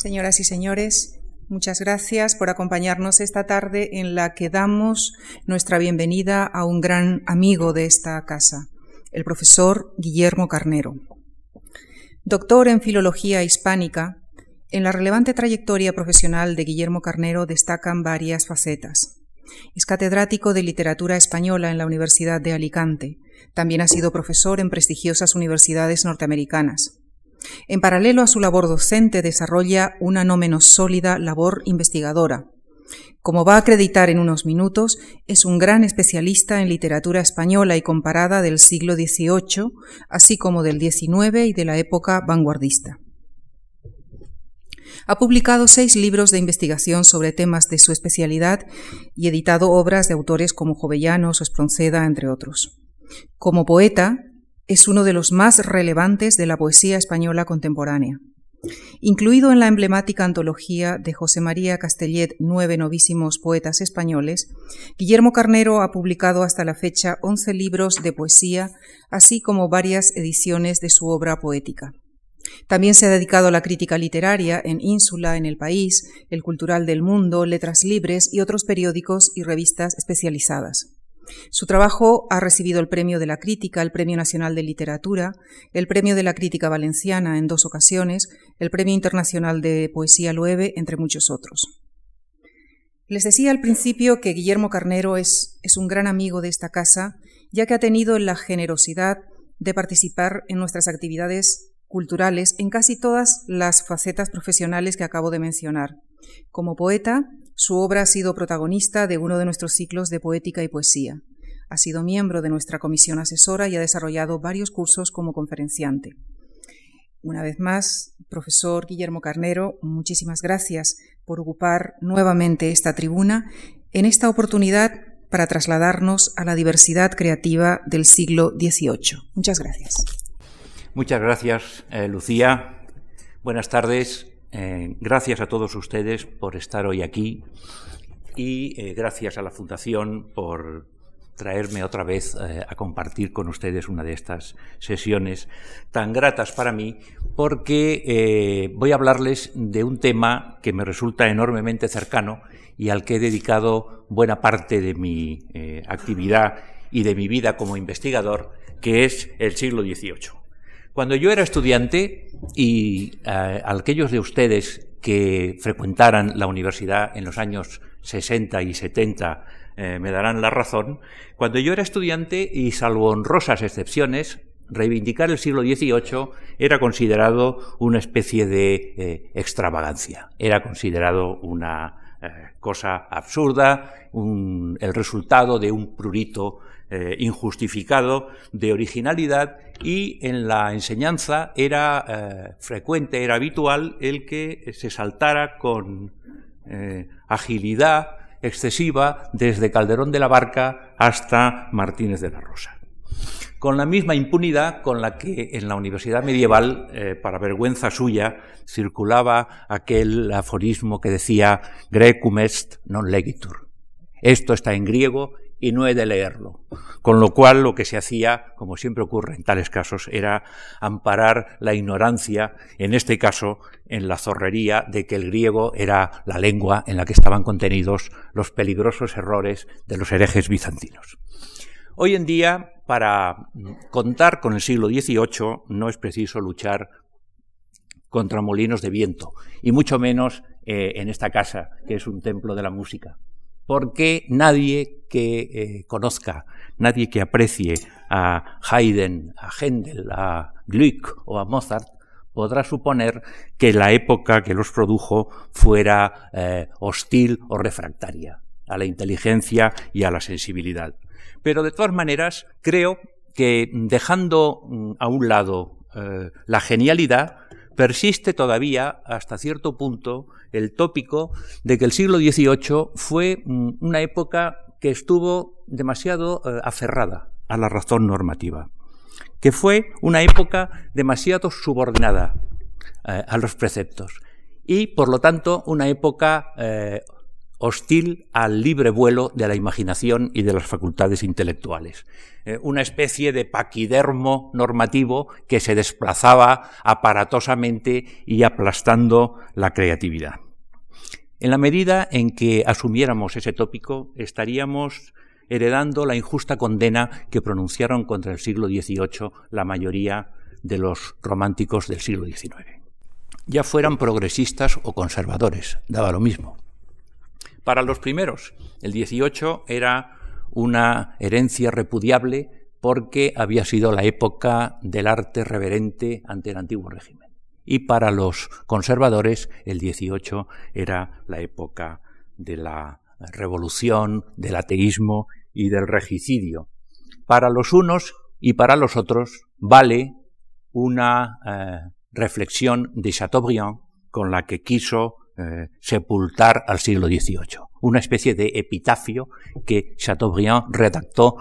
Señoras y señores, muchas gracias por acompañarnos esta tarde en la que damos nuestra bienvenida a un gran amigo de esta casa, el profesor Guillermo Carnero. Doctor en Filología Hispánica, en la relevante trayectoria profesional de Guillermo Carnero destacan varias facetas. Es catedrático de Literatura Española en la Universidad de Alicante. También ha sido profesor en prestigiosas universidades norteamericanas. En paralelo a su labor docente, desarrolla una no menos sólida labor investigadora. Como va a acreditar en unos minutos, es un gran especialista en literatura española y comparada del siglo XVIII, así como del XIX y de la época vanguardista. Ha publicado seis libros de investigación sobre temas de su especialidad y editado obras de autores como Jovellanos o Espronceda, entre otros. Como poeta, es uno de los más relevantes de la poesía española contemporánea. Incluido en la emblemática antología de José María Castellet, Nueve novísimos poetas españoles, Guillermo Carnero ha publicado hasta la fecha once libros de poesía, así como varias ediciones de su obra poética. También se ha dedicado a la crítica literaria en Ínsula, en El País, El Cultural del Mundo, Letras Libres y otros periódicos y revistas especializadas. Su trabajo ha recibido el Premio de la Crítica, el Premio Nacional de Literatura, el Premio de la Crítica Valenciana en dos ocasiones, el Premio Internacional de Poesía Lueve, entre muchos otros. Les decía al principio que Guillermo Carnero es, es un gran amigo de esta casa, ya que ha tenido la generosidad de participar en nuestras actividades culturales en casi todas las facetas profesionales que acabo de mencionar. Como poeta, su obra ha sido protagonista de uno de nuestros ciclos de poética y poesía. Ha sido miembro de nuestra comisión asesora y ha desarrollado varios cursos como conferenciante. Una vez más, profesor Guillermo Carnero, muchísimas gracias por ocupar nuevamente esta tribuna en esta oportunidad para trasladarnos a la diversidad creativa del siglo XVIII. Muchas gracias. Muchas gracias, eh, Lucía. Buenas tardes. Eh, gracias a todos ustedes por estar hoy aquí y eh, gracias a la Fundación por traerme otra vez a compartir con ustedes una de estas sesiones tan gratas para mí porque voy a hablarles de un tema que me resulta enormemente cercano y al que he dedicado buena parte de mi actividad y de mi vida como investigador, que es el siglo XVIII. Cuando yo era estudiante y eh, aquellos de ustedes que frecuentaran la universidad en los años 60 y 70 eh, me darán la razón, cuando yo era estudiante y salvo honrosas excepciones, reivindicar el siglo XVIII era considerado una especie de eh, extravagancia, era considerado una cosa absurda, el resultado de un prurito eh, injustificado de originalidad y en la enseñanza era eh, frecuente, era habitual el que se saltara con eh, agilidad excesiva desde Calderón de la Barca hasta Martínez de la Rosa. Con la misma impunidad con la que en la Universidad Medieval, para vergüenza suya, circulaba aquel aforismo que decía Grecum est non legitur. Esto está en griego y no he de leerlo. Con lo cual lo que se hacía, como siempre ocurre en tales casos, era amparar la ignorancia, en este caso en la zorrería de que el griego era la lengua en la que estaban contenidos los peligrosos errores de los herejes bizantinos. Hoy en día, para contar con el siglo XVIII, no es preciso luchar contra molinos de viento, y mucho menos eh, en esta casa, que es un templo de la música porque nadie que eh, conozca, nadie que aprecie a Haydn, a Händel, a Gluck o a Mozart, podrá suponer que la época que los produjo fuera eh, hostil o refractaria a la inteligencia y a la sensibilidad. Pero de todas maneras, creo que dejando mm, a un lado eh, la genialidad, persiste todavía hasta cierto punto el tópico de que el siglo XVIII fue mm, una época que estuvo demasiado eh, aferrada a la razón normativa, que fue una época demasiado subordinada eh, a los preceptos y, por lo tanto, una época eh, hostil al libre vuelo de la imaginación y de las facultades intelectuales. Eh, una especie de paquidermo normativo que se desplazaba aparatosamente y aplastando la creatividad. En la medida en que asumiéramos ese tópico, estaríamos heredando la injusta condena que pronunciaron contra el siglo XVIII la mayoría de los románticos del siglo XIX. Ya fueran progresistas o conservadores, daba lo mismo. Para los primeros, el 18 era una herencia repudiable porque había sido la época del arte reverente ante el antiguo régimen. Y para los conservadores, el 18 era la época de la revolución, del ateísmo y del regicidio. Para los unos y para los otros vale una eh, reflexión de Chateaubriand con la que quiso eh, sepultar al siglo XVIII. Una especie de epitafio que Chateaubriand redactó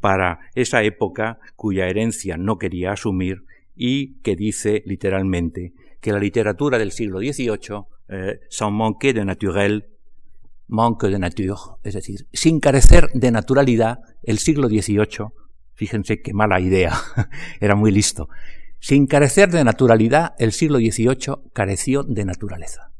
para esa época cuya herencia no quería asumir y que dice literalmente que la literatura del siglo XVIII, eh, sans manquer de naturel, manque de nature, es decir, sin carecer de naturalidad, el siglo XVIII, fíjense qué mala idea, era muy listo, sin carecer de naturalidad, el siglo XVIII careció de naturaleza.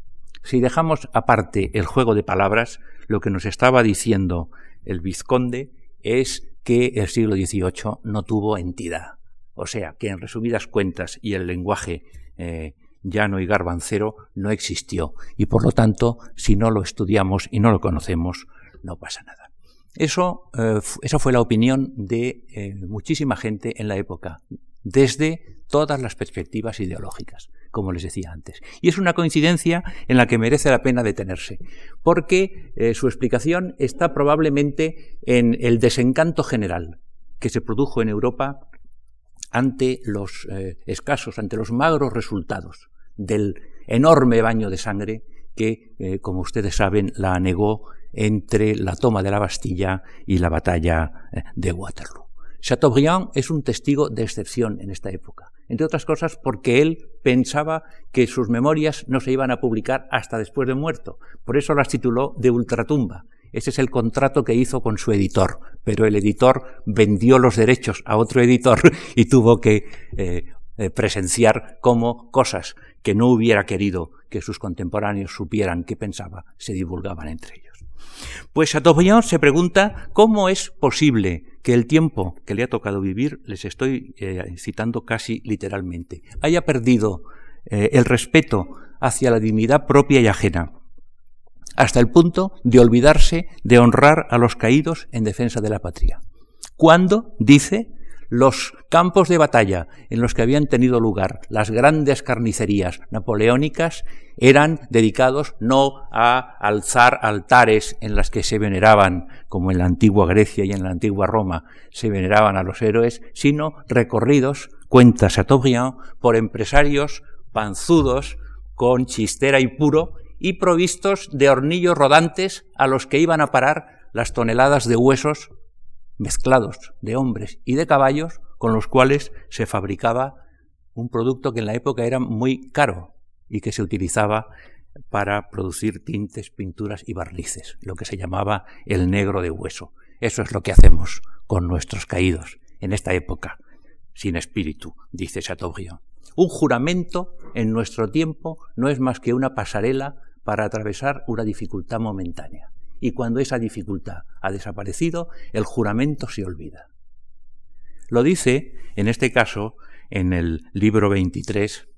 Si dejamos aparte el juego de palabras, lo que nos estaba diciendo el vizconde es que el siglo XVIII no tuvo entidad. O sea, que en resumidas cuentas y el lenguaje eh, llano y garbancero no existió. Y por lo tanto, si no lo estudiamos y no lo conocemos, no pasa nada. Eso, eh, esa fue la opinión de eh, muchísima gente en la época, desde todas las perspectivas ideológicas como les decía antes. Y es una coincidencia en la que merece la pena detenerse, porque eh, su explicación está probablemente en el desencanto general que se produjo en Europa ante los eh, escasos, ante los magros resultados del enorme baño de sangre que, eh, como ustedes saben, la anegó entre la toma de la Bastilla y la batalla de Waterloo. Chateaubriand es un testigo de excepción en esta época entre otras cosas porque él pensaba que sus memorias no se iban a publicar hasta después de muerto. Por eso las tituló de ultratumba. Ese es el contrato que hizo con su editor, pero el editor vendió los derechos a otro editor y tuvo que eh, eh, presenciar cómo cosas que no hubiera querido que sus contemporáneos supieran que pensaba se divulgaban entre ellos. Pues Chateaubriand se pregunta cómo es posible que el tiempo que le ha tocado vivir, les estoy eh, citando casi literalmente, haya perdido eh, el respeto hacia la dignidad propia y ajena, hasta el punto de olvidarse de honrar a los caídos en defensa de la patria. Cuando, dice, los campos de batalla en los que habían tenido lugar las grandes carnicerías napoleónicas eran dedicados no a alzar altares en las que se veneraban, como en la antigua Grecia y en la antigua Roma, se veneraban a los héroes, sino recorridos, cuenta Chateaubriand, por empresarios panzudos, con chistera y puro, y provistos de hornillos rodantes a los que iban a parar las toneladas de huesos mezclados de hombres y de caballos con los cuales se fabricaba un producto que en la época era muy caro y que se utilizaba para producir tintes, pinturas y barnices, lo que se llamaba el negro de hueso. Eso es lo que hacemos con nuestros caídos en esta época, sin espíritu, dice Chateaubriand. Un juramento en nuestro tiempo no es más que una pasarela para atravesar una dificultad momentánea y cuando esa dificultad ha desaparecido, el juramento se olvida. Lo dice, en este caso, en el libro 23,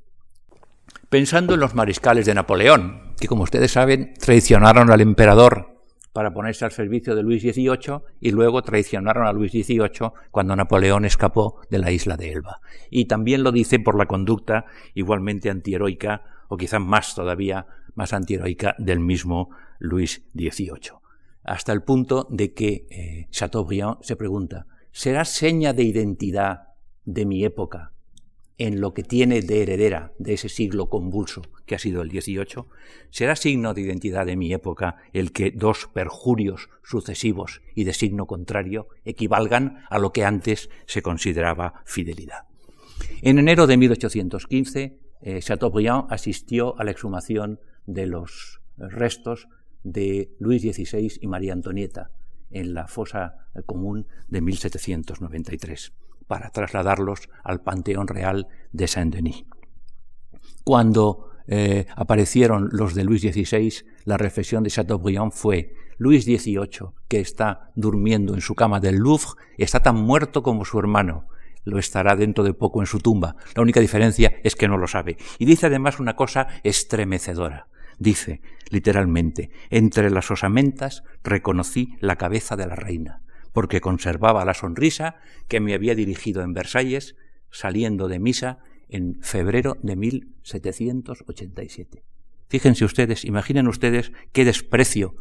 pensando en los mariscales de Napoleón, que como ustedes saben traicionaron al emperador para ponerse al servicio de Luis XVIII y luego traicionaron a Luis XVIII cuando Napoleón escapó de la isla de Elba. Y también lo dice por la conducta igualmente antiheroica o quizás más todavía más antiheroica del mismo Luis XVIII. Hasta el punto de que eh, Chateaubriand se pregunta, ¿será seña de identidad de mi época en lo que tiene de heredera de ese siglo convulso que ha sido el XVIII? ¿Será signo de identidad de mi época el que dos perjurios sucesivos y de signo contrario equivalgan a lo que antes se consideraba fidelidad? En enero de 1815, eh, Chateaubriand asistió a la exhumación de los restos de Luis XVI y María Antonieta en la fosa común de 1793 para trasladarlos al Panteón Real de Saint-Denis. Cuando eh, aparecieron los de Luis XVI, la reflexión de Chateaubriand fue Luis XVIII, que está durmiendo en su cama del Louvre, está tan muerto como su hermano. Lo estará dentro de poco en su tumba. La única diferencia es que no lo sabe. Y dice además una cosa estremecedora. Dice, literalmente, entre las osamentas reconocí la cabeza de la reina, porque conservaba la sonrisa que me había dirigido en Versalles, saliendo de misa en febrero de 1787. Fíjense ustedes, imaginen ustedes qué desprecio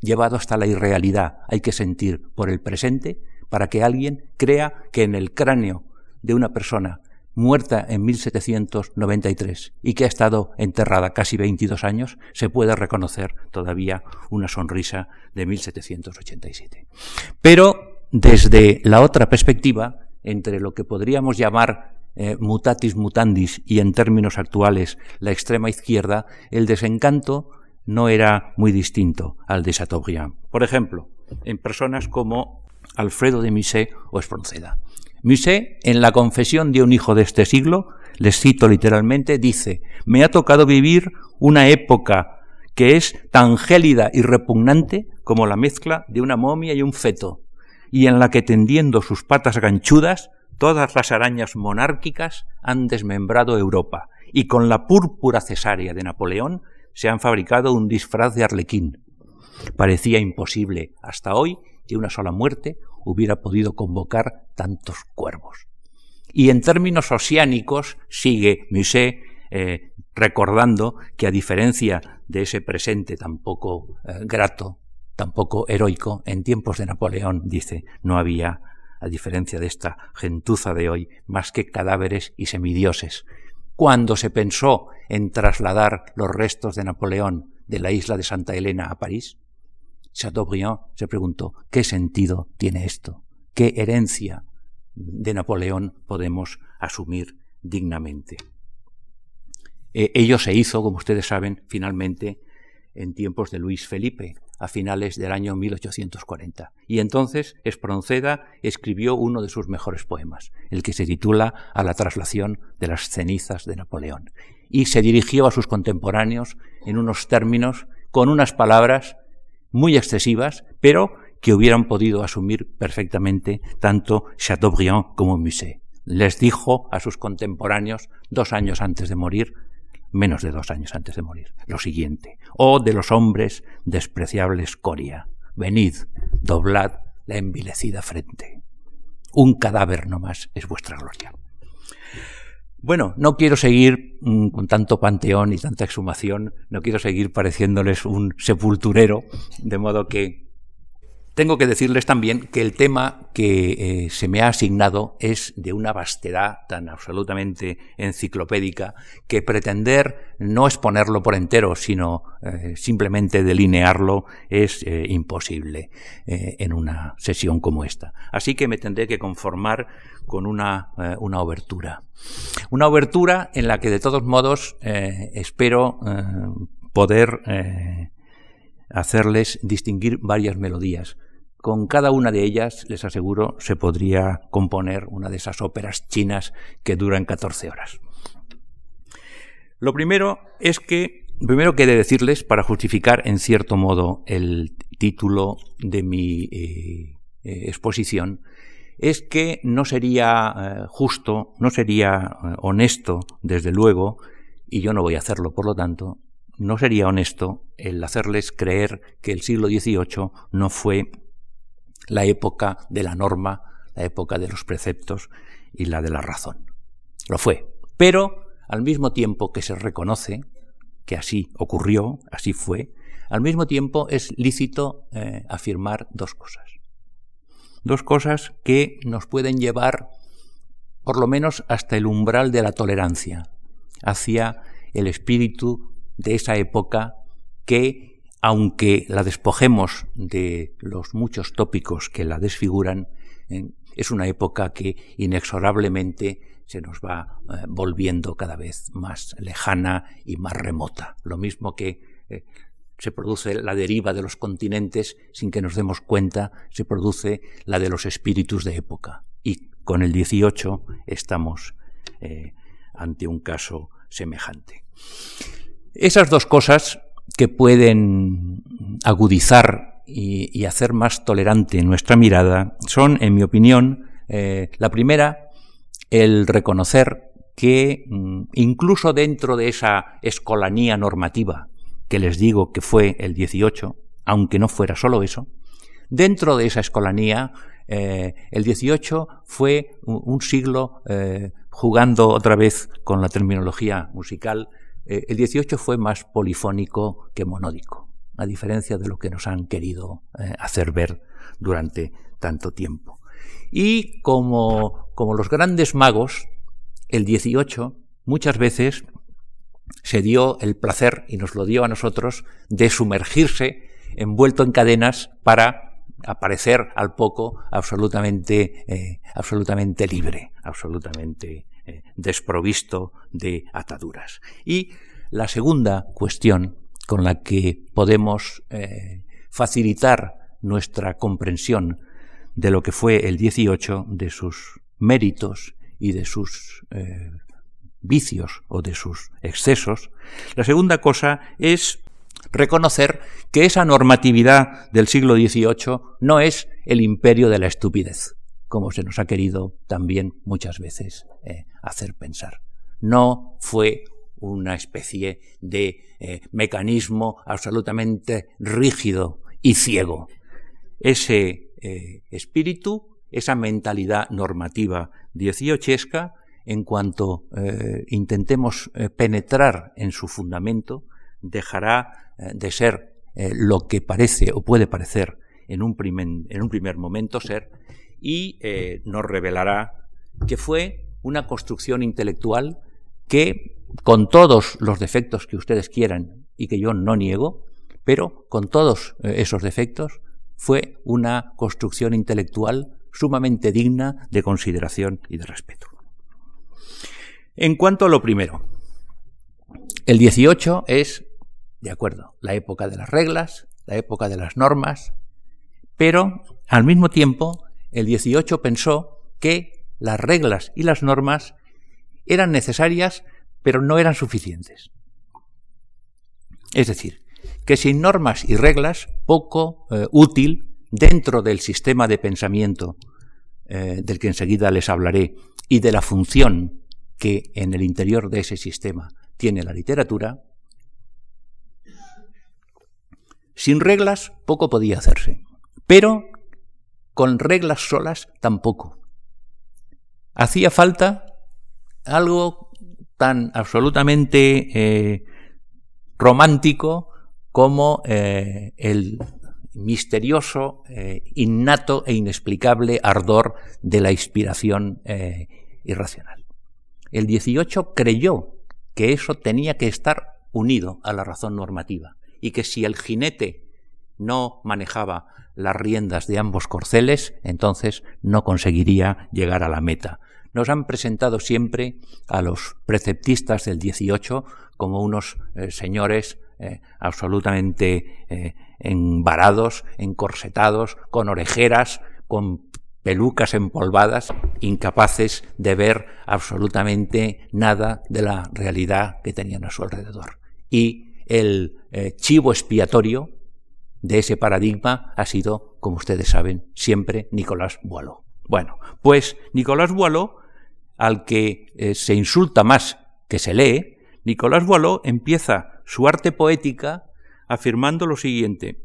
llevado hasta la irrealidad hay que sentir por el presente para que alguien crea que en el cráneo de una persona muerta en 1793 y que ha estado enterrada casi 22 años, se puede reconocer todavía una sonrisa de 1787. Pero desde la otra perspectiva, entre lo que podríamos llamar eh, mutatis mutandis y en términos actuales la extrema izquierda, el desencanto no era muy distinto al de Chateaubriand. Por ejemplo, en personas como Alfredo de Musset o Espronceda. Musset, en la confesión de un hijo de este siglo, les cito literalmente, dice, me ha tocado vivir una época que es tan gélida y repugnante como la mezcla de una momia y un feto, y en la que tendiendo sus patas ganchudas, todas las arañas monárquicas han desmembrado Europa, y con la púrpura cesárea de Napoleón se han fabricado un disfraz de arlequín. Parecía imposible hasta hoy que una sola muerte hubiera podido convocar tantos cuervos. Y en términos oceánicos, sigue Musset eh, recordando que a diferencia de ese presente tan poco eh, grato, tan poco heroico, en tiempos de Napoleón, dice, no había, a diferencia de esta gentuza de hoy, más que cadáveres y semidioses. Cuando se pensó en trasladar los restos de Napoleón de la isla de Santa Elena a París, Chateaubriand se preguntó, ¿qué sentido tiene esto? ¿Qué herencia de Napoleón podemos asumir dignamente? Eh, ello se hizo, como ustedes saben, finalmente en tiempos de Luis Felipe, a finales del año 1840. Y entonces Espronceda escribió uno de sus mejores poemas, el que se titula A la traslación de las cenizas de Napoleón. Y se dirigió a sus contemporáneos en unos términos, con unas palabras muy excesivas, pero que hubieran podido asumir perfectamente tanto Chateaubriand como Musset. Les dijo a sus contemporáneos, dos años antes de morir, menos de dos años antes de morir. Lo siguiente, oh de los hombres despreciable escoria, venid, doblad la envilecida frente. Un cadáver no más es vuestra gloria. Bueno, no quiero seguir mm, con tanto panteón y tanta exhumación, no quiero seguir pareciéndoles un sepulturero, de modo que tengo que decirles también que el tema que eh, se me ha asignado es de una vastedad tan absolutamente enciclopédica que pretender no exponerlo por entero, sino eh, simplemente delinearlo es eh, imposible en una sesión como esta. Así que me tendré que conformar con una, una obertura. Una obertura en la que de todos modos espero poder hacerles distinguir varias melodías con cada una de ellas, les aseguro, se podría componer una de esas óperas chinas que duran 14 horas. Lo primero es que, primero que he de decirles, para justificar en cierto modo el título de mi eh, eh, exposición, es que no sería eh, justo, no sería honesto, desde luego, y yo no voy a hacerlo por lo tanto, no sería honesto el hacerles creer que el siglo XVIII no fue la época de la norma, la época de los preceptos y la de la razón. Lo fue. Pero al mismo tiempo que se reconoce que así ocurrió, así fue, al mismo tiempo es lícito eh, afirmar dos cosas. Dos cosas que nos pueden llevar por lo menos hasta el umbral de la tolerancia hacia el espíritu de esa época que aunque la despojemos de los muchos tópicos que la desfiguran, ¿eh? es una época que inexorablemente se nos va eh, volviendo cada vez más lejana y más remota. Lo mismo que eh, se produce la deriva de los continentes sin que nos demos cuenta, se produce la de los espíritus de época. Y con el 18 estamos ante un caso semejante. Esas dos cosas que pueden agudizar y, hacer más tolerante nuestra mirada son, en mi opinión, eh, la primera, el reconocer que mm, incluso dentro de esa escolanía normativa que les digo que fue el 18, aunque no fuera solo eso, dentro de esa escolanía, eh, el 18 fue un, siglo, eh, jugando otra vez con la terminología musical, eh, el 18 fue más polifónico que monódico, a diferencia de lo que nos han querido hacer ver durante tanto tiempo. Y como, como los grandes magos, el 18 muchas veces se dio el placer, y nos lo dio a nosotros, de sumergirse envuelto en cadenas para aparecer al poco absolutamente, eh, absolutamente libre, absolutamente eh, desprovisto de ataduras. Y la segunda cuestión con la que podemos eh, facilitar nuestra comprensión de lo que fue el 18, de sus méritos y de sus vicios o de sus excesos. La segunda cosa es reconocer que esa normatividad del siglo XVIII no es el imperio de la estupidez, como se nos ha querido también muchas veces eh, hacer pensar. No fue una especie de eh, mecanismo absolutamente rígido y ciego. Ese eh, espíritu, esa mentalidad normativa dieciochesca, en cuanto intentemos penetrar en su fundamento, dejará de ser lo que parece o puede parecer en un, en un primer momento ser y nos revelará que fue una construcción intelectual que, con todos los defectos que ustedes quieran y que yo no niego, pero con todos esos defectos, fue una construcción intelectual sumamente digna de consideración y de respeto. En cuanto a lo primero, el 18 es, de acuerdo, la época de las reglas, la época de las normas, pero al mismo tiempo el 18 pensó que las reglas y las normas eran necesarias, pero no eran suficientes. Es decir, que sin normas y reglas, poco eh, útil dentro del sistema de pensamiento eh, del que enseguida les hablaré y de la función que en el interior de ese sistema tiene la literatura, sin reglas poco podía hacerse, pero con reglas solas tampoco. Hacía falta algo tan absolutamente eh, romántico como eh, el misterioso, eh, innato e inexplicable ardor de la inspiración irracional. El 18 creyó que eso tenía que estar unido a la razón normativa y que si el jinete no manejaba las riendas de ambos corceles, entonces no conseguiría llegar a la meta. Nos han presentado siempre a los preceptistas del 18 como unos eh, señores eh, absolutamente eh, envarados, encorsetados, con orejeras, con pelucas empolvadas, incapaces de ver absolutamente nada de la realidad que tenían a su alrededor. Y el eh, chivo expiatorio de ese paradigma ha sido, como ustedes saben, siempre Nicolás Boileau. Bueno, pues Nicolás Boileau, al que eh, se insulta más que se lee, Nicolás Boileau empieza su arte poética afirmando lo siguiente,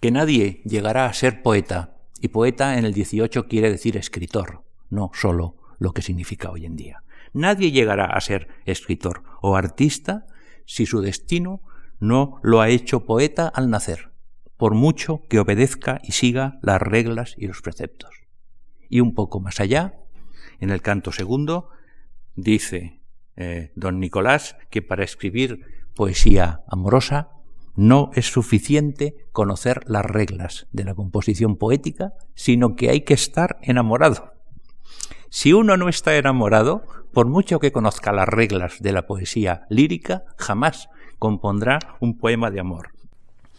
que nadie llegará a ser poeta y poeta en el 18 quiere decir escritor, no solo lo que significa hoy en día. Nadie llegará a ser escritor o artista si su destino no lo ha hecho poeta al nacer, por mucho que obedezca y siga las reglas y los preceptos. Y un poco más allá, en el canto segundo, dice eh, don Nicolás que para escribir poesía amorosa no es suficiente conocer las reglas de la composición poética, sino que hay que estar enamorado. Si uno no está enamorado, por mucho que conozca las reglas de la poesía lírica, jamás compondrá un poema de amor.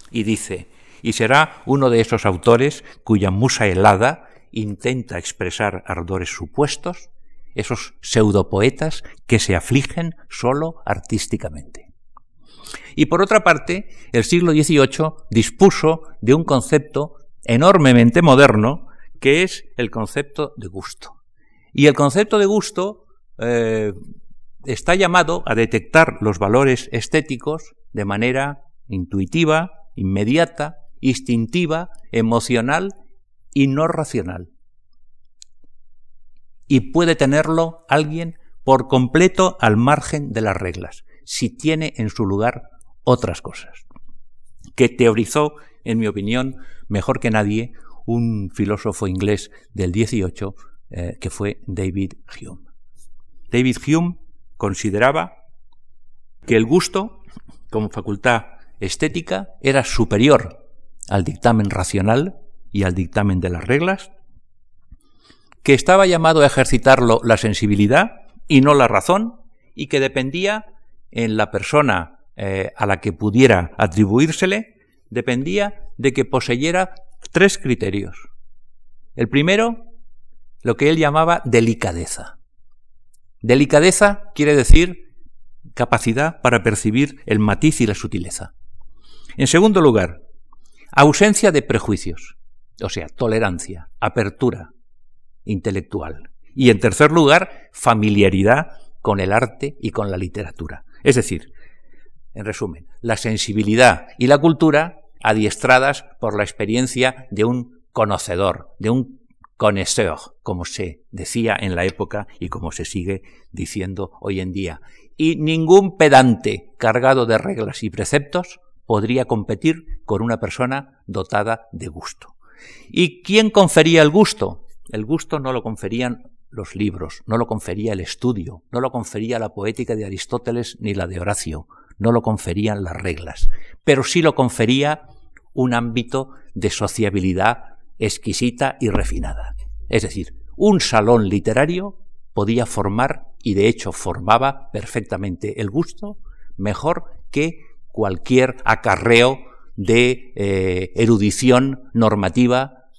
y dice, y será uno de esos autores cuya musa helada intenta expresar ardores supuestos, esos pseudopoetas que se afligen solo artísticamente. Y por otra parte, el siglo XVIII dispuso de un concepto enormemente moderno que es el concepto de gusto. Y el concepto de gusto eh, está llamado a detectar los valores estéticos de manera intuitiva, inmediata, instintiva, emocional y no racional. Y puede tenerlo alguien por completo al margen de las reglas, si tiene en su lugar otras cosas, que teorizó, en mi opinión, mejor que nadie, un filósofo inglés del 18, eh, que fue David Hume. David Hume consideraba que el gusto, como facultad estética, era superior al dictamen racional y al dictamen de las reglas, que estaba llamado a ejercitarlo la sensibilidad y no la razón, y que dependía en la persona eh, a la que pudiera atribuírsele, dependía de que poseyera tres criterios. El primero, lo que él llamaba delicadeza. Delicadeza quiere decir capacidad para percibir el matiz y la sutileza. En segundo lugar, ausencia de prejuicios, o sea, tolerancia, apertura intelectual. Y en tercer lugar, familiaridad con el arte y con la literatura. Es decir, en resumen, la sensibilidad y la cultura adiestradas por la experiencia de un conocedor, de un connoisseur, como se decía en la época y como se sigue diciendo hoy en día. Y ningún pedante cargado de reglas y preceptos podría competir con una persona dotada de gusto. ¿Y quién confería el gusto? El gusto no lo conferían los libros, no lo confería el estudio, no lo confería la poética de Aristóteles ni la de Horacio, no lo conferían las reglas, pero sí lo confería un ámbito de sociabilidad exquisita y refinada. Es decir, un salón literario podía formar, y de hecho formaba perfectamente el gusto, mejor que cualquier acarreo de eh, erudición normativa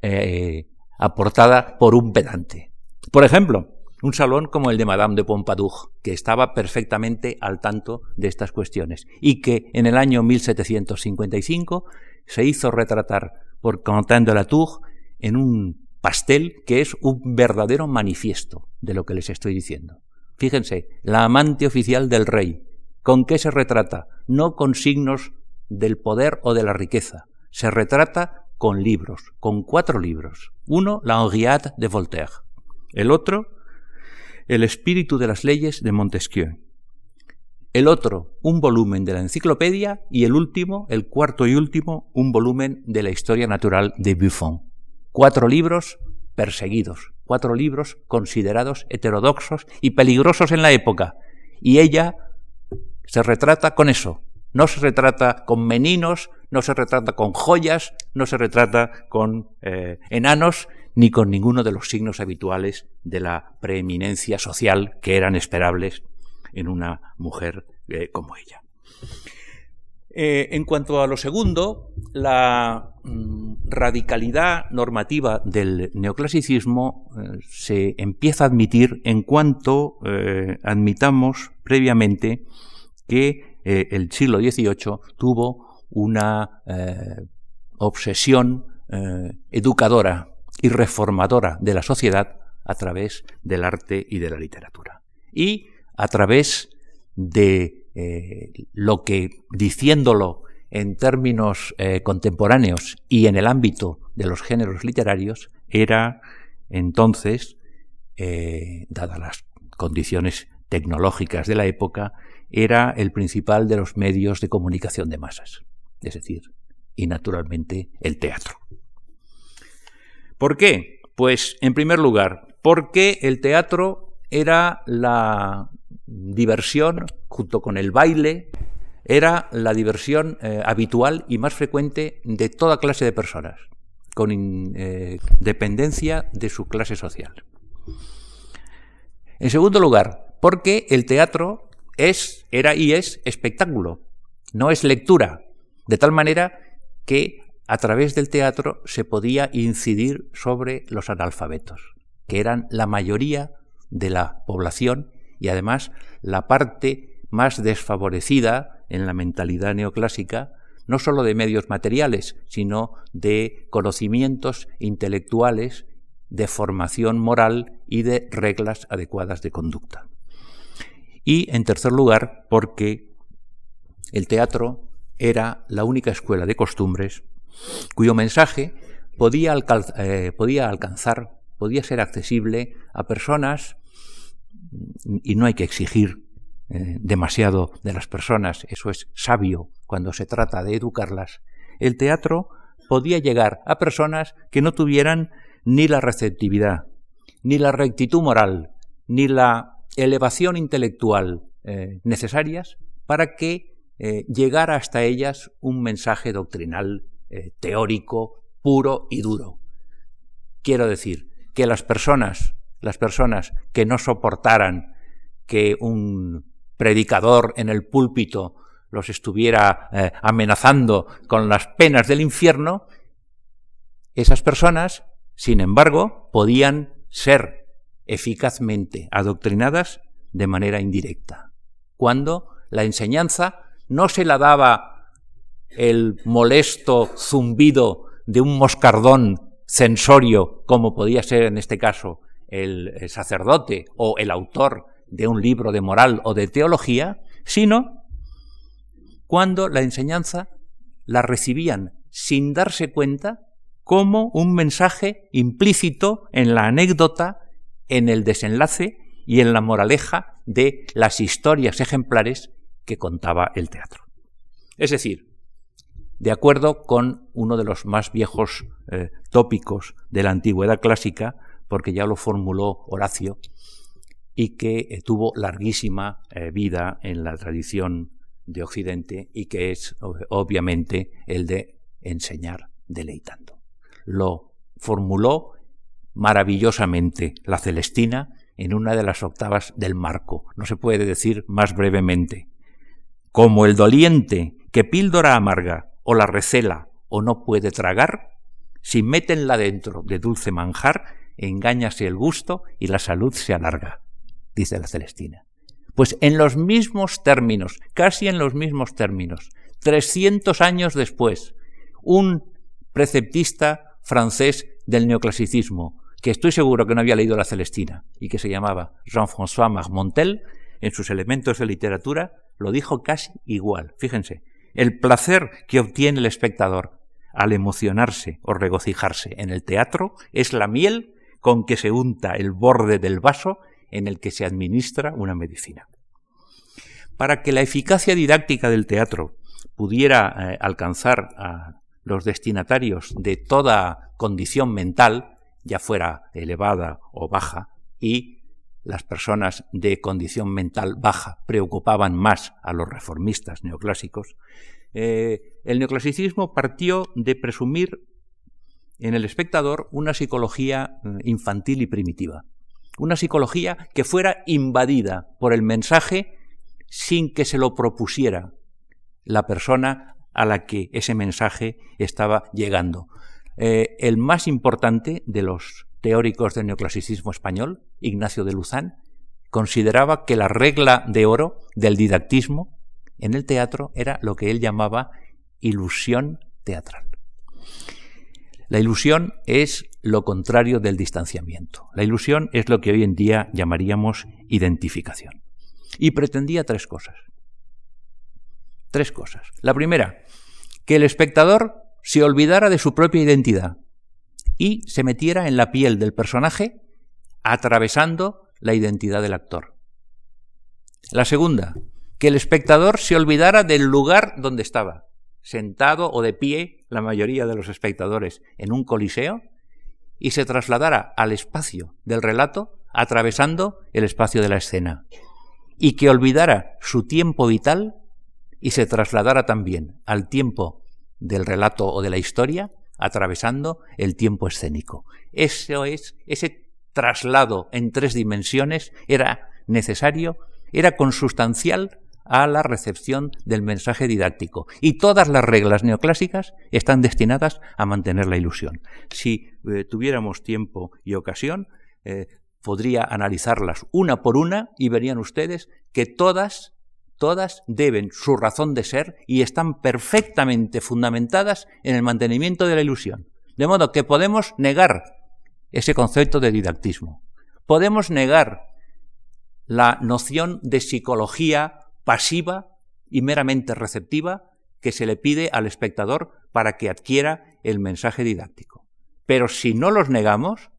eh, aportada por un pedante. Por ejemplo, un salón como el de Madame de Pompadour, que estaba perfectamente al tanto de estas cuestiones y que en el año 1755 se hizo retratar por Quentin de la Tour en un pastel que es un verdadero manifiesto de lo que les estoy diciendo. Fíjense, la amante oficial del rey. ¿Con qué se retrata? No con signos del poder o de la riqueza. Se retrata con libros, con cuatro libros. Uno, La Henriade de Voltaire. El otro, El espíritu de las leyes de Montesquieu. El otro, un volumen de la enciclopedia. Y el último, el cuarto y último, un volumen de la historia natural de Buffon. Cuatro libros perseguidos, cuatro libros considerados heterodoxos y peligrosos en la época. Y ella se retrata con eso. No se retrata con meninos, no se retrata con joyas, no se retrata con eh, enanos, ni con ninguno de los signos habituales de la preeminencia social que eran esperables en una mujer eh, como ella. Eh, en cuanto a lo segundo, la mm, radicalidad normativa del neoclasicismo se empieza a admitir en cuanto admitamos previamente que el siglo XVIII tuvo una obsesión educadora y reformadora de la sociedad a través del arte y de la literatura. Y a través de eh, lo que, diciéndolo en términos eh, contemporáneos y en el ámbito de los géneros literarios, era entonces, eh, dadas las condiciones tecnológicas de la época, era el principal de los medios de comunicación de masas, es decir, y naturalmente el teatro. ¿Por qué? Pues, en primer lugar, porque el teatro era la diversión, junto con el baile, era la diversión eh, habitual y más frecuente de toda clase de personas, con eh, dependencia de su clase social. En segundo lugar, porque el teatro es, era y es espectáculo, no es lectura, De tal manera que a través del teatro se podía incidir sobre los analfabetos, que eran la mayoría de la población y además la parte más desfavorecida en la mentalidad neoclásica, no sólo de medios materiales, sino de conocimientos intelectuales, de formación moral y de reglas adecuadas de conducta. Y, en tercer lugar, porque el teatro era la única escuela de costumbres cuyo mensaje podía, eh, podía alcanzar, podía ser accesible a personas, y no hay que exigir eh, demasiado de las personas, eso es sabio cuando se trata de educarlas, el teatro podía llegar a personas que no tuvieran ni la receptividad, ni la rectitud moral, ni la elevación intelectual eh, necesarias para que eh, llegara hasta ellas un mensaje doctrinal, eh, teórico, puro y duro. Quiero decir que las personas, las personas que no soportaran que un predicador en el púlpito los estuviera amenazando con las penas del infierno, esas personas, sin embargo, podían ser eficazmente adoctrinadas de manera indirecta, cuando la enseñanza no se la daba el molesto zumbido de un moscardón censorio, como podía ser en este caso el, sacerdote o el autor de un libro de moral o de teología, sino cuando la enseñanza la recibían sin darse cuenta como un mensaje implícito en la anécdota, en el desenlace y en la moraleja de las historias ejemplares que contaba el teatro. Es decir, de acuerdo con uno de los más viejos eh, tópicos de la antigüedad clásica, porque ya lo formuló Horacio, y que eh, tuvo larguísima eh, vida en la tradición de Occidente y que es obviamente el de enseñar deleitando lo formuló maravillosamente la Celestina en una de las octavas del marco. No se puede decir más brevemente. Como el doliente que píldora amarga o la recela o no puede tragar, si métenla dentro de dulce manjar, engáñase el gusto y la salud se alarga, dice la Celestina. Pues en los mismos términos, casi en los mismos términos, trescientos años después, un preceptista francés del neoclasicismo, que estoy seguro que no había leído la Celestina y que se llamaba Jean-François Marmontel, en sus elementos de literatura, lo dijo casi igual. Fíjense, el placer que obtiene el espectador al emocionarse o regocijarse en el teatro es la miel con que se unta el borde del vaso en el que se administra una medicina. Para que la eficacia didáctica del teatro pudiera eh, alcanzar a los destinatarios de toda condición mental, ya fuera elevada o baja, y las personas de condición mental baja preocupaban más a los reformistas neoclásicos, eh, el neoclasicismo partió de presumir en el espectador una psicología eh, infantil y primitiva, una psicología que fuera invadida por el mensaje sin que se lo propusiera la persona a la que ese mensaje estaba llegando. Eh, el más importante de los teóricos del neoclasicismo español, Ignacio de Luzán, consideraba que la regla de oro del didactismo en el teatro era lo que él llamaba ilusión teatral. La ilusión es lo contrario del distanciamiento. La ilusión es lo que hoy en día llamaríamos identificación. Y pretendía tres cosas. Tres cosas. La primera, que el espectador se olvidara de su propia identidad y se metiera en la piel del personaje atravesando la identidad del actor. La segunda, que el espectador se olvidara del lugar donde estaba, sentado o de pie, la mayoría de los espectadores, en un coliseo, y se trasladara al espacio del relato atravesando el espacio de la escena, y que olvidara su tiempo vital y se trasladara también al tiempo del relato o de la historia, atravesando el tiempo escénico. Eso es, ese traslado en tres dimensiones era necesario, era consustancial a la recepción del mensaje didáctico. Y todas las reglas neoclásicas están destinadas a mantener la ilusión. Si eh, tuviéramos tiempo y ocasión, eh, podría analizarlas una por una y verían ustedes que todas, todas deben su razón de ser y están perfectamente fundamentadas en el mantenimiento de la ilusión. De modo que podemos negar ese concepto de didactismo. Podemos negar la noción de psicología pasiva y meramente receptiva que se le pide al espectador para que adquiera el mensaje didáctico. Pero si no los negamos,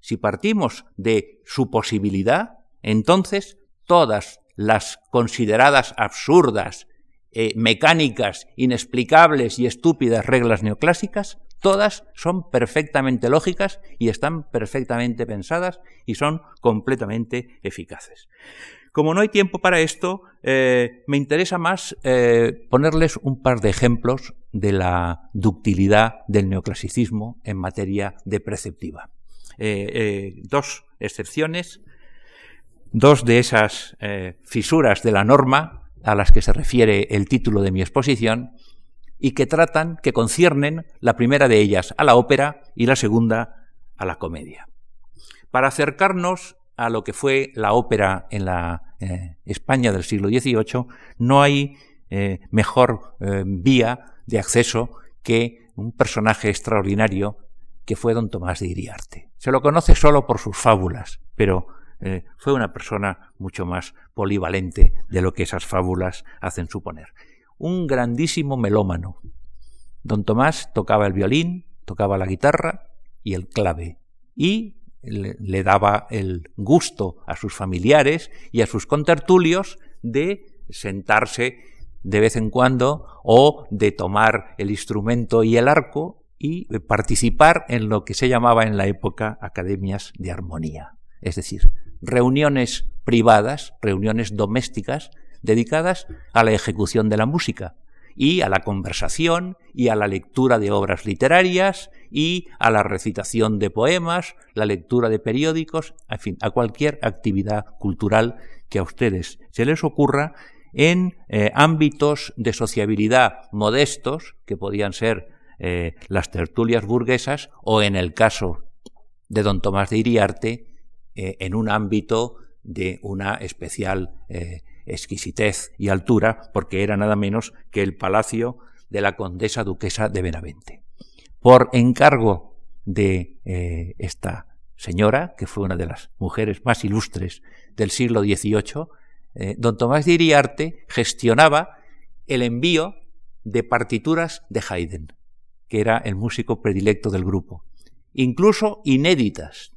si partimos de su posibilidad, entonces todas las consideradas absurdas, eh, mecánicas, inexplicables y estúpidas reglas neoclásicas, todas son perfectamente lógicas y están perfectamente pensadas y son completamente eficaces. Como no hay tiempo para esto, eh, me interesa más eh, ponerles un par de ejemplos de la ductilidad del neoclasicismo en materia de preceptiva. Dos excepciones, dos de esas eh, fisuras de la norma a las que se refiere el título de mi exposición y que tratan, que conciernen la primera de ellas a la ópera y la segunda a la comedia. Para acercarnos a lo que fue la ópera en la España del siglo XVIII, no hay mejor vía de acceso que un personaje extraordinario que fue don Tomás de Iriarte. Se lo conoce solo por sus fábulas, pero eh, fue una persona mucho más polivalente de lo que esas fábulas hacen suponer. Un grandísimo melómano. Don Tomás tocaba el violín, tocaba la guitarra y el clave, y le daba el gusto a sus familiares y a sus contertulios de sentarse de vez en cuando o de tomar el instrumento y el arco y participar en lo que se llamaba en la época academias de armonía, es decir, reuniones privadas, reuniones domésticas dedicadas a la ejecución de la música y a la conversación y a la lectura de obras literarias y a la recitación de poemas, la lectura de periódicos, en fin, a cualquier actividad cultural que a ustedes se les ocurra en eh, ámbitos de sociabilidad modestos, que podían ser eh, las tertulias burguesas o en el caso de don Tomás de Iriarte, eh, en un ámbito de una especial eh, exquisitez y altura, porque era nada menos que el palacio de la condesa duquesa de Benavente. Por encargo de esta señora, que fue una de las mujeres más ilustres del siglo XVIII, don Tomás de Iriarte gestionaba el envío de partituras de Haydn que era el músico predilecto del grupo, incluso inéditas,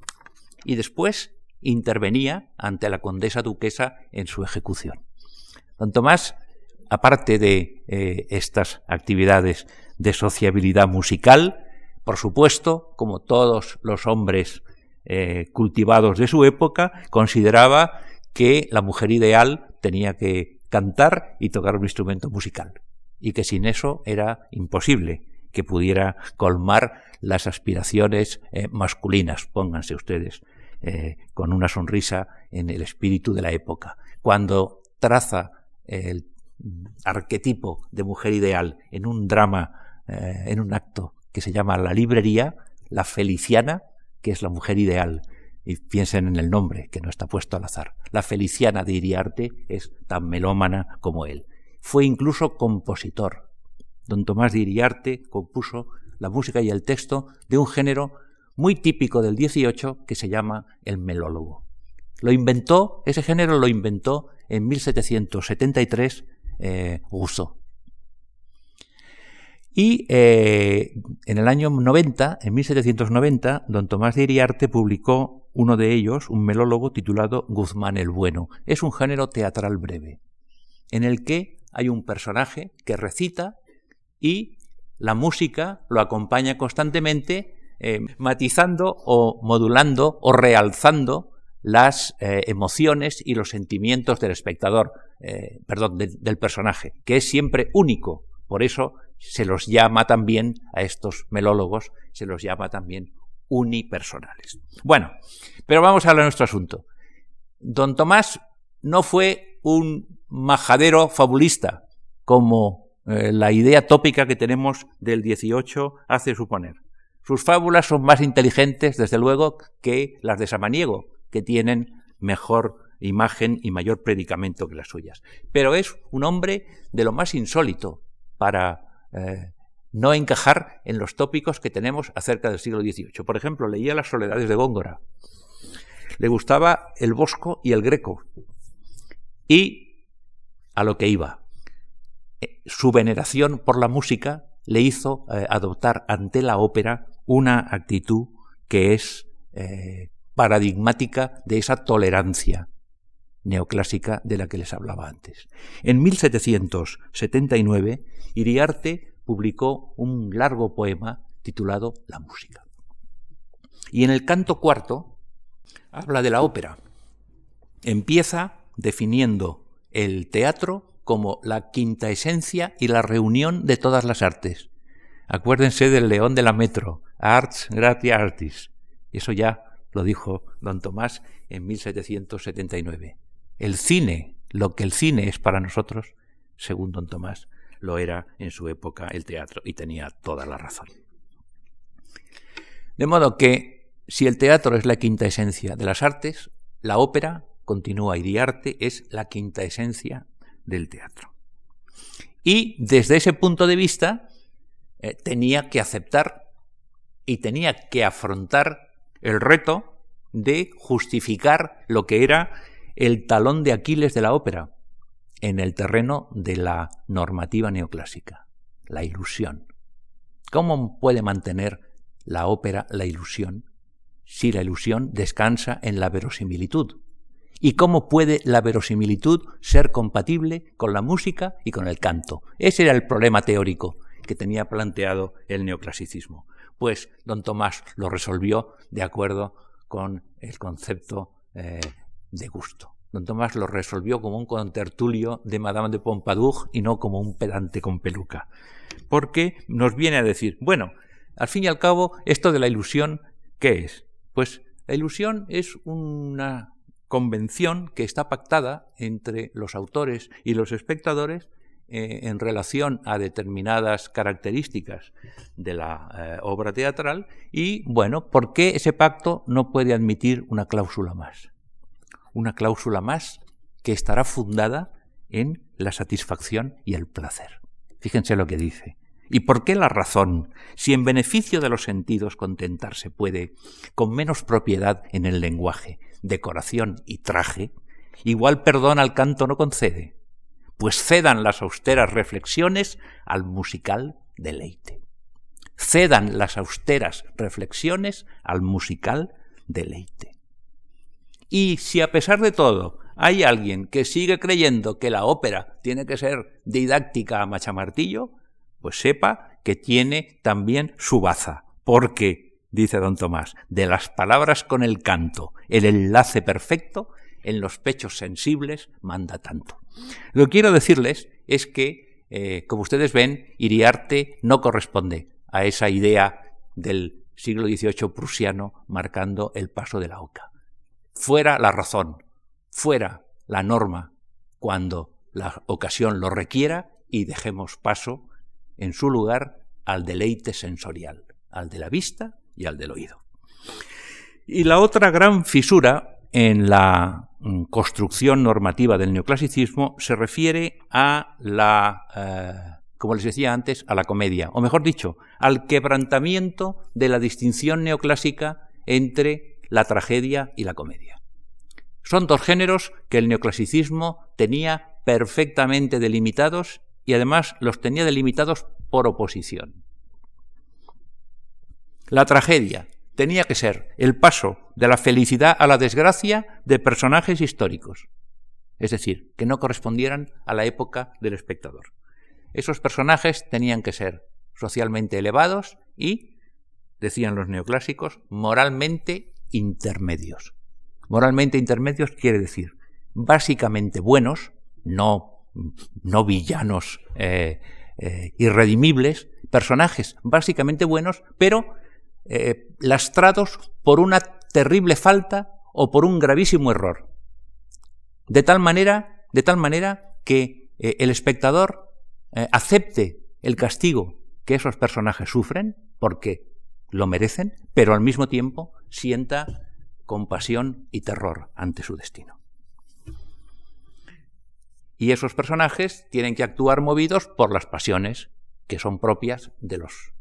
y después intervenía ante la condesa duquesa en su ejecución. Don Tomás, aparte de eh, estas actividades de sociabilidad musical, por supuesto, como todos los hombres eh, cultivados de su época, consideraba que la mujer ideal tenía que cantar y tocar un instrumento musical, y que sin eso era imposible que pudiera colmar las aspiraciones eh, masculinas, pónganse ustedes, eh, con una sonrisa en el espíritu de la época. Cuando traza el arquetipo de mujer ideal en un drama, eh, en un acto que se llama La librería, la Feliciana, que es la mujer ideal, y piensen en el nombre, que no está puesto al azar. La Feliciana de Iriarte es tan melómana como él. Fue incluso compositor, don Tomás de Iriarte compuso la música y el texto de un género muy típico del 18 que se llama el melólogo. Lo inventó, ese género lo inventó en 1773 eh. Y eh, en el año 90, en 1790, don Tomás de Iriarte publicó uno de ellos, un melólogo titulado Guzmán el Bueno. Es un género teatral breve, en el que hay un personaje que recita y la música lo acompaña constantemente eh, matizando o modulando o realzando las eh, emociones y los sentimientos del espectador, eh, perdón, del personaje, que es siempre único. Por eso se los llama también a estos melólogos, se los llama también unipersonales. Bueno, pero vamos a nuestro asunto. Don Tomás no fue un majadero fabulista, como eh, la idea tópica que tenemos del 18 hace suponer. Sus fábulas son más inteligentes, desde luego, que las de Samaniego, que tienen mejor imagen y mayor predicamento que las suyas. Pero es un hombre de lo más insólito para eh, no encajar en los tópicos que tenemos acerca del siglo XVIII. Por ejemplo, leía Las Soledades de Góngora. Le gustaba el bosco y el greco. Y a lo que iba. Su veneración por la música le hizo eh, adoptar ante la ópera una actitud que es eh, paradigmática de esa tolerancia neoclásica de la que les hablaba antes. En 1779, Iriarte publicó un largo poema titulado La música. Y en el canto cuarto habla de la ópera. Empieza definiendo el teatro como la quinta esencia y la reunión de todas las artes. Acuérdense del león de la metro, Arts Gratia Artis. Eso ya lo dijo don Tomás en 1779. El cine, lo que el cine es para nosotros, según don Tomás, lo era en su época el teatro, y tenía toda la razón. De modo que, si el teatro es la quinta esencia de las artes, la ópera, continúa Iriarte, es la quinta esencia del teatro. Y desde ese punto de vista, eh, tenía que aceptar y tenía que afrontar el reto de justificar lo que era el talón de Aquiles de la ópera en el terreno de la normativa neoclásica, la ilusión. ¿Cómo puede mantener la ópera la ilusión si la ilusión descansa en la verosimilitud? ¿Y cómo puede la verosimilitud ser compatible con la música y con el canto? Ese era el problema teórico que tenía planteado el neoclasicismo. Pues don Tomás lo resolvió de acuerdo con el concepto eh, de gusto. Don Tomás lo resolvió como un contertulio de Madame de Pompadour y no como un pedante con peluca. Porque nos viene a decir, bueno, al fin y al cabo, esto de la ilusión, ¿qué es? Pues la ilusión es una convención que está pactada entre los autores y los espectadores eh, en relación a determinadas características de la eh, obra teatral y, bueno, ¿por qué ese pacto no puede admitir una cláusula más? Una cláusula más que estará fundada en la satisfacción y el placer. Fíjense lo que dice. ¿Y por qué la razón, si en beneficio de los sentidos contentarse puede, con menos propiedad en el lenguaje, decoración y traje, igual perdón al canto no concede? pues cedan las austeras reflexiones al musical deleite. Cedan las austeras reflexiones al musical deleite. Y si a pesar de todo hay alguien que sigue creyendo que la ópera tiene que ser didáctica a machamartillo, pues sepa que tiene también su baza, porque, dice don Tomás, de las palabras con el canto, el enlace perfecto, en los pechos sensibles manda tanto. Lo que quiero decirles es que, eh, como ustedes ven, Iriarte no corresponde a esa idea del siglo XVIII prusiano marcando el paso de la oca. Fuera la razón, fuera la norma, cuando la ocasión lo requiera y dejemos paso en su lugar al deleite sensorial, al de la vista y al del oído. Y la otra gran fisura en la mm, construcción normativa del neoclasicismo se refiere a la, eh, como les decía antes, a la comedia, o mejor dicho, al quebrantamiento de la distinción neoclásica entre la tragedia y la comedia. Son dos géneros que el neoclasicismo tenía perfectamente delimitados y además los tenía delimitados por oposición. La tragedia, tenía que ser el paso de la felicidad a la desgracia de personajes históricos, es decir, que no correspondieran a la época del espectador. Esos personajes tenían que ser socialmente elevados y, decían los neoclásicos, moralmente intermedios. Moralmente intermedios quiere decir básicamente buenos, no, no villanos eh, eh, irredimibles, personajes básicamente buenos, pero eh, lastrados por una terrible falta o por un gravísimo error. De tal manera de tal manera que eh, el espectador eh, acepte el castigo que esos personajes sufren, porque lo merecen, pero al mismo tiempo sienta compasión y terror ante su destino. Y esos personajes tienen que actuar movidos por las pasiones que son propias de los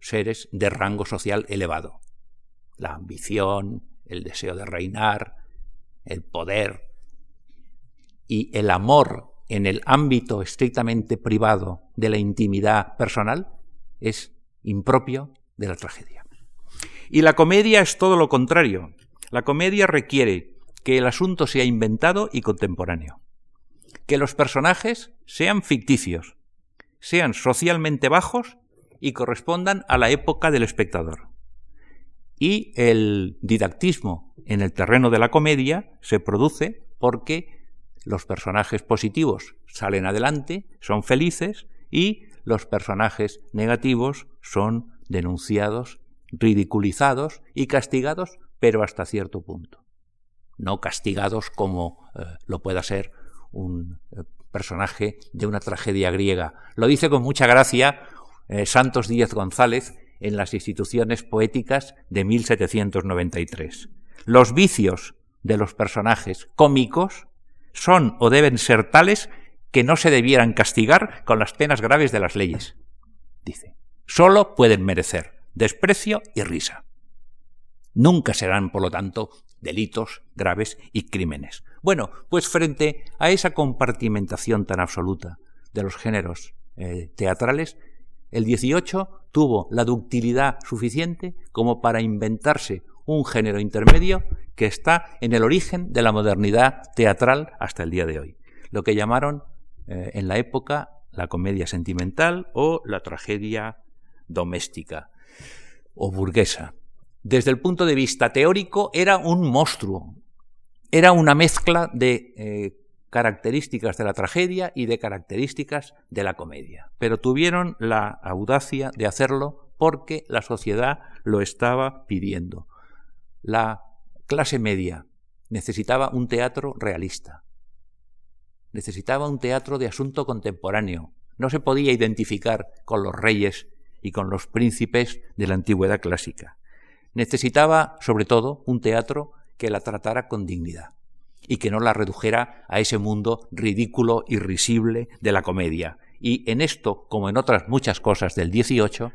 seres de rango social elevado. La ambición, el deseo de reinar, el poder y el amor en el ámbito estrictamente privado de la intimidad personal es impropio de la tragedia. Y la comedia es todo lo contrario. La comedia requiere que el asunto sea inventado y contemporáneo, que los personajes sean ficticios, sean socialmente bajos y correspondan a la época del espectador. Y el didactismo en el terreno de la comedia se produce porque los personajes positivos salen adelante, son felices, y los personajes negativos son denunciados, ridiculizados y castigados, pero hasta cierto punto. No castigados como eh, lo pueda ser un eh, personaje de una tragedia griega. Lo dice con mucha gracia eh, Santos Díez González en las instituciones poéticas de 1793. Los vicios de los personajes cómicos son o deben ser tales que no se debieran castigar con las penas graves de las leyes. Dice, solo pueden merecer desprecio y risa. Nunca serán, por lo tanto, delitos graves y crímenes. Bueno, pues frente a esa compartimentación tan absoluta de los géneros eh, teatrales, el 18 tuvo la ductilidad suficiente como para inventarse un género intermedio que está en el origen de la modernidad teatral hasta el día de hoy. Lo que llamaron eh, en la época la comedia sentimental o la tragedia doméstica o burguesa. Desde el punto de vista teórico era un monstruo, era una mezcla de eh, características de la tragedia y de características de la comedia. Pero tuvieron la audacia de hacerlo porque la sociedad lo estaba pidiendo. La clase media necesitaba un teatro realista, necesitaba un teatro de asunto contemporáneo. No se podía identificar con los reyes y con los príncipes de la antigüedad clásica. Necesitaba, sobre todo, un teatro que la tratara con dignidad y que no la redujera a ese mundo ridículo y risible de la comedia. Y en esto, como en otras muchas cosas del 18,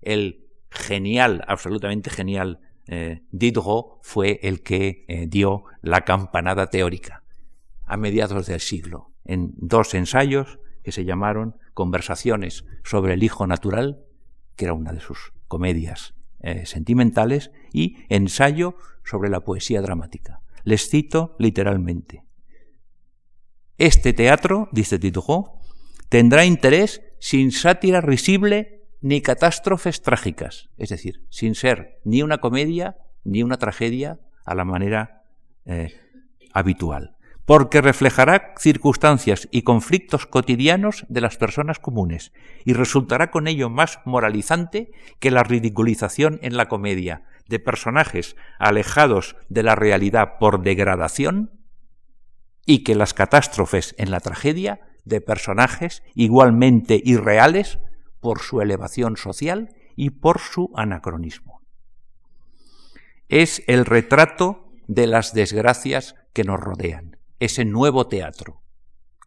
el genial, absolutamente genial eh, Diderot fue el que eh, dio la campanada teórica a mediados del siglo, en dos ensayos que se llamaron Conversaciones sobre el Hijo Natural, que era una de sus comedias eh, sentimentales, y Ensayo sobre la Poesía Dramática. Les cito literalmente. Este teatro, dice Diderot, tendrá interés sin sátira risible ni catástrofes trágicas, es decir, sin ser ni una comedia ni una tragedia a la manera eh, habitual, porque reflejará circunstancias y conflictos cotidianos de las personas comunes y resultará con ello más moralizante que la ridiculización en la comedia de personajes alejados de la realidad por degradación y que las catástrofes en la tragedia de personajes igualmente irreales por su elevación social y por su anacronismo. Es el retrato de las desgracias que nos rodean, ese nuevo teatro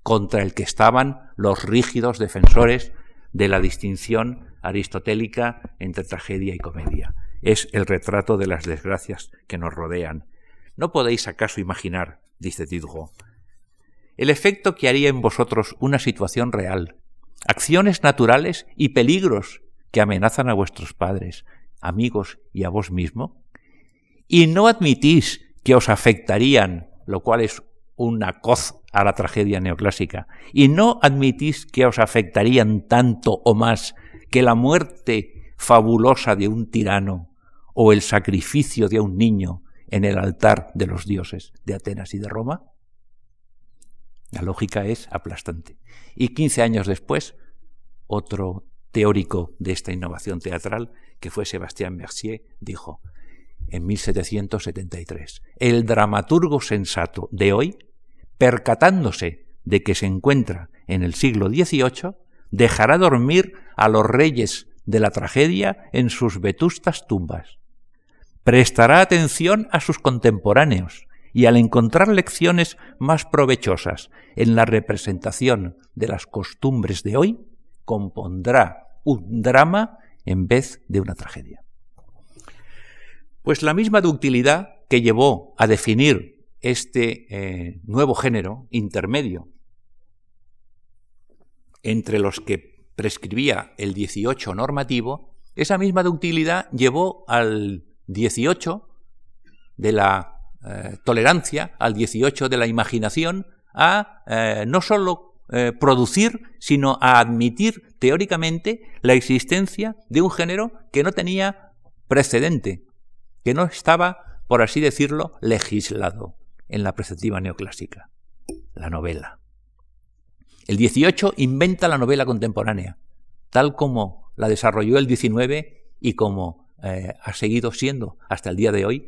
contra el que estaban los rígidos defensores de la distinción aristotélica entre tragedia y comedia. Es el retrato de las desgracias que nos rodean. ¿No podéis acaso imaginar, dice Diderot, el efecto que haría en vosotros una situación real, acciones naturales y peligros que amenazan a vuestros padres, amigos y a vos mismo, y no admitís que os afectarían, lo cual es una coz a la tragedia neoclásica, y no admitís que os afectarían tanto o más que la muerte fabulosa de un tirano o el sacrificio de un niño en el altar de los dioses de Atenas y de Roma? La lógica es aplastante. Y 15 años después, otro teórico de esta innovación teatral, que fue Sebastián Mercier, dijo, en 1773, el dramaturgo sensato de hoy percatándose de que se encuentra en el siglo XVIII, dejará dormir a los reyes de la tragedia en sus vetustas tumbas. Prestará atención a sus contemporáneos y al encontrar lecciones más provechosas en la representación de las costumbres de hoy, compondrá un drama en vez de una tragedia. Pues la misma ductilidad que llevó a definir este eh, nuevo género intermedio entre los que prescribía el 18 normativo, esa misma ductilidad llevó al 18 de la eh, tolerancia, al 18 de la imaginación, a eh, no sólo producir, sino a admitir teóricamente la existencia de un género que no tenía precedente, que no estaba, por así decirlo, legislado en la perspectiva neoclásica, la novela. El 18 inventa la novela contemporánea, tal como la desarrolló el 19 y como eh, ha seguido siendo hasta el día de hoy,